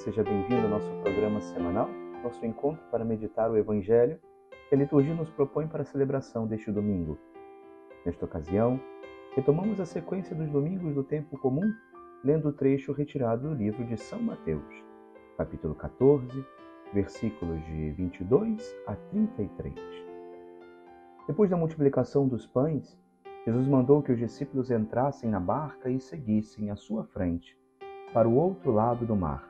seja bem-vindo ao nosso programa semanal, nosso encontro para meditar o Evangelho que a liturgia nos propõe para a celebração deste domingo. Nesta ocasião, retomamos a sequência dos domingos do tempo comum, lendo o trecho retirado do livro de São Mateus, capítulo 14, versículos de 22 a 33. Depois da multiplicação dos pães, Jesus mandou que os discípulos entrassem na barca e seguissem à sua frente para o outro lado do mar,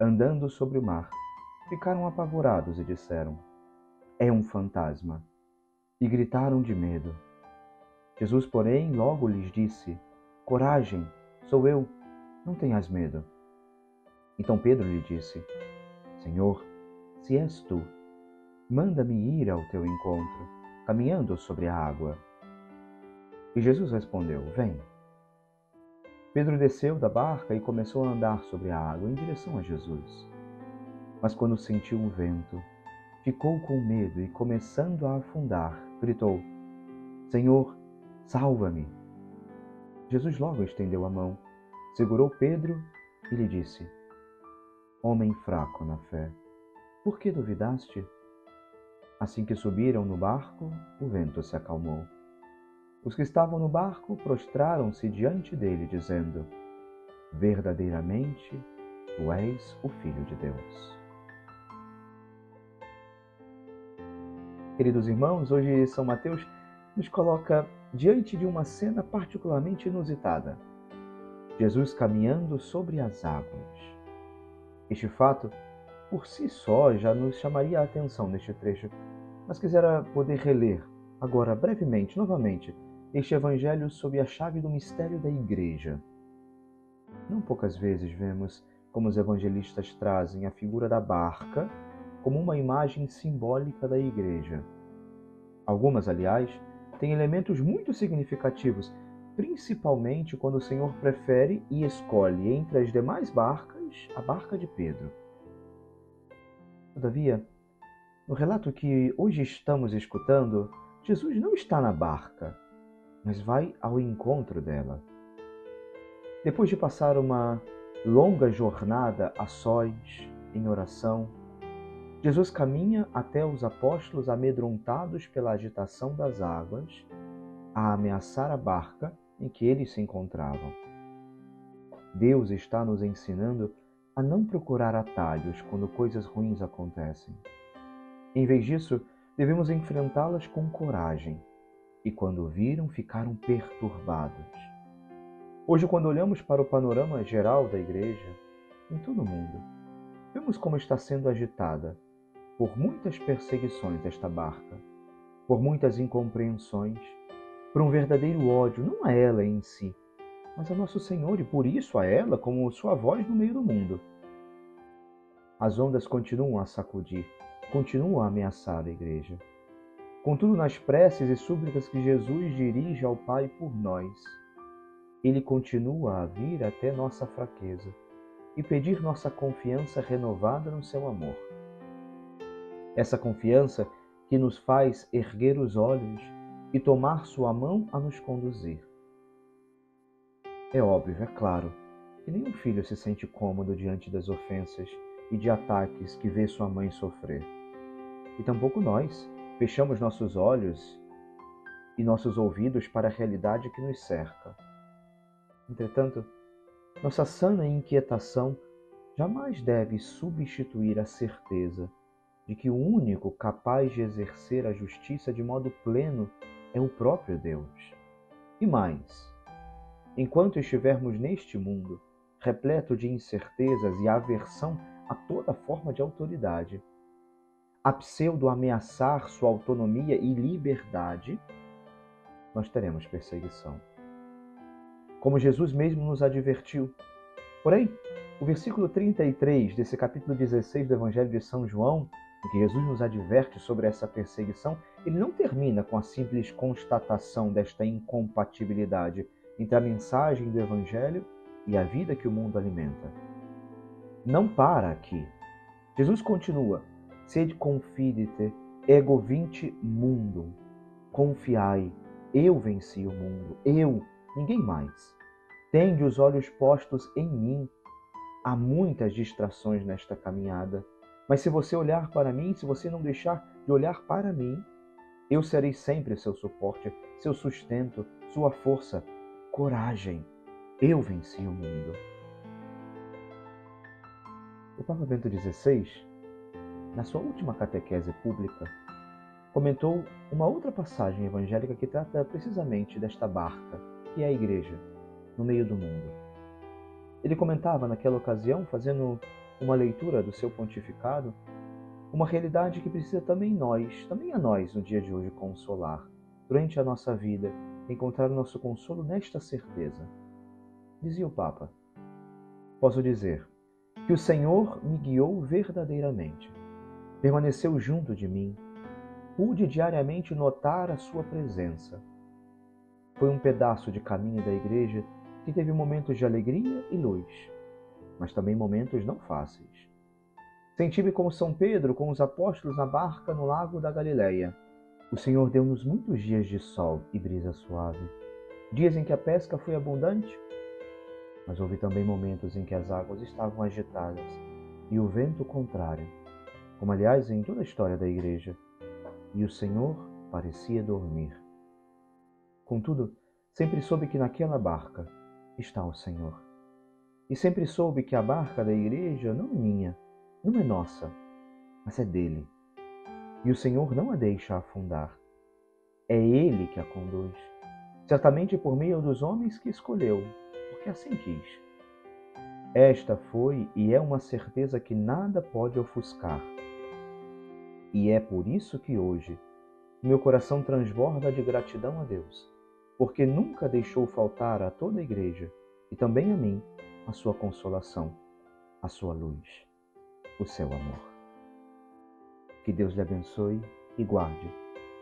andando sobre o mar, ficaram apavorados e disseram: É um fantasma! E gritaram de medo. Jesus, porém, logo lhes disse: Coragem, sou eu, não tenhas medo. Então Pedro lhe disse: Senhor, se és tu, manda-me ir ao teu encontro, caminhando sobre a água. E Jesus respondeu: Vem. Pedro desceu da barca e começou a andar sobre a água em direção a Jesus. Mas quando sentiu um vento, ficou com medo e, começando a afundar, gritou: Senhor, salva-me! Jesus logo estendeu a mão, segurou Pedro e lhe disse: Homem fraco na fé, por que duvidaste? Assim que subiram no barco, o vento se acalmou. Os que estavam no barco prostraram-se diante dele, dizendo: Verdadeiramente, tu és o Filho de Deus. Queridos irmãos, hoje São Mateus nos coloca diante de uma cena particularmente inusitada. Jesus caminhando sobre as águas. Este fato, por si só, já nos chamaria a atenção neste trecho, mas quisera poder reler agora brevemente, novamente, este Evangelho sob a chave do mistério da Igreja. Não poucas vezes vemos como os evangelistas trazem a figura da barca como uma imagem simbólica da Igreja. Algumas, aliás, têm elementos muito significativos, principalmente quando o Senhor prefere e escolhe entre as demais barcas a barca de Pedro. Todavia, no relato que hoje estamos escutando, Jesus não está na barca, mas vai ao encontro dela. Depois de passar uma longa jornada a sós, em oração, Jesus caminha até os apóstolos amedrontados pela agitação das águas, a ameaçar a barca em que eles se encontravam. Deus está nos ensinando a não procurar atalhos quando coisas ruins acontecem. Em vez disso, devemos enfrentá-las com coragem, e quando viram, ficaram perturbados. Hoje, quando olhamos para o panorama geral da Igreja, em todo o mundo, vemos como está sendo agitada por muitas perseguições esta barca, por muitas incompreensões, por um verdadeiro ódio, não a ela em si, mas a Nosso Senhor e por isso a ela como sua voz no meio do mundo. As ondas continuam a sacudir, continuam a ameaçar a Igreja. Contudo, nas preces e súplicas que Jesus dirige ao Pai por nós, ele continua a vir até nossa fraqueza e pedir nossa confiança renovada no seu amor. Essa confiança que nos faz erguer os olhos e tomar sua mão a nos conduzir. É óbvio, é claro, que nenhum filho se sente cômodo diante das ofensas e de ataques que vê sua mãe sofrer. E tampouco nós, Fechamos nossos olhos e nossos ouvidos para a realidade que nos cerca. Entretanto, nossa sana inquietação jamais deve substituir a certeza de que o único capaz de exercer a justiça de modo pleno é o próprio Deus. E mais, enquanto estivermos neste mundo, repleto de incertezas e aversão a toda forma de autoridade, a pseudo ameaçar sua autonomia e liberdade, nós teremos perseguição. Como Jesus mesmo nos advertiu. Porém, O versículo 33 desse capítulo 16 do Evangelho de São João, em que Jesus nos adverte sobre essa perseguição, ele não termina com a simples constatação desta incompatibilidade entre a mensagem do Evangelho e a vida que o mundo alimenta. Não para aqui. Jesus continua: Sede confidite, ego vinci mundo. Confiai, eu venci o mundo, eu, ninguém mais. Tende os olhos postos em mim, Há muitas distrações nesta caminhada, mas se você olhar para mim, se você não deixar de olhar para mim, eu serei sempre seu suporte, seu sustento, sua força, coragem. Eu venci o mundo. O Papa Bento XVI, na sua última catequese pública, comentou uma outra passagem evangélica que trata precisamente desta barca, que é a igreja, no meio do mundo. Ele comentava naquela ocasião, fazendo uma leitura do seu pontificado, uma realidade que precisa também nós, também a nós no dia de hoje consolar, durante a nossa vida, encontrar o nosso consolo nesta certeza. Dizia o Papa: Posso dizer que o Senhor me guiou verdadeiramente, permaneceu junto de mim, pude diariamente notar a sua presença. Foi um pedaço de caminho da igreja que teve momentos de alegria e luz, mas também momentos não fáceis. Senti-me como São Pedro com os apóstolos na barca no lago da Galileia. O Senhor deu-nos muitos dias de sol e brisa suave, dias em que a pesca foi abundante, mas houve também momentos em que as águas estavam agitadas e o vento contrário, como aliás em toda a história da igreja, e o Senhor parecia dormir. Contudo, sempre soube que naquela barca está o Senhor. E sempre soube que a barca da igreja não é minha, não é nossa, mas é dele. E o Senhor não a deixa afundar. É ele que a conduz, certamente por meio dos homens que escolheu, porque assim quis. Esta foi e é uma certeza que nada pode ofuscar. E é por isso que hoje meu coração transborda de gratidão a Deus porque nunca deixou faltar a toda a igreja e também a mim a sua consolação, a sua luz, o seu amor. Que Deus lhe abençoe e guarde,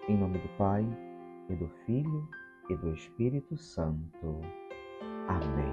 em nome do Pai, e do Filho, e do Espírito Santo. Amém.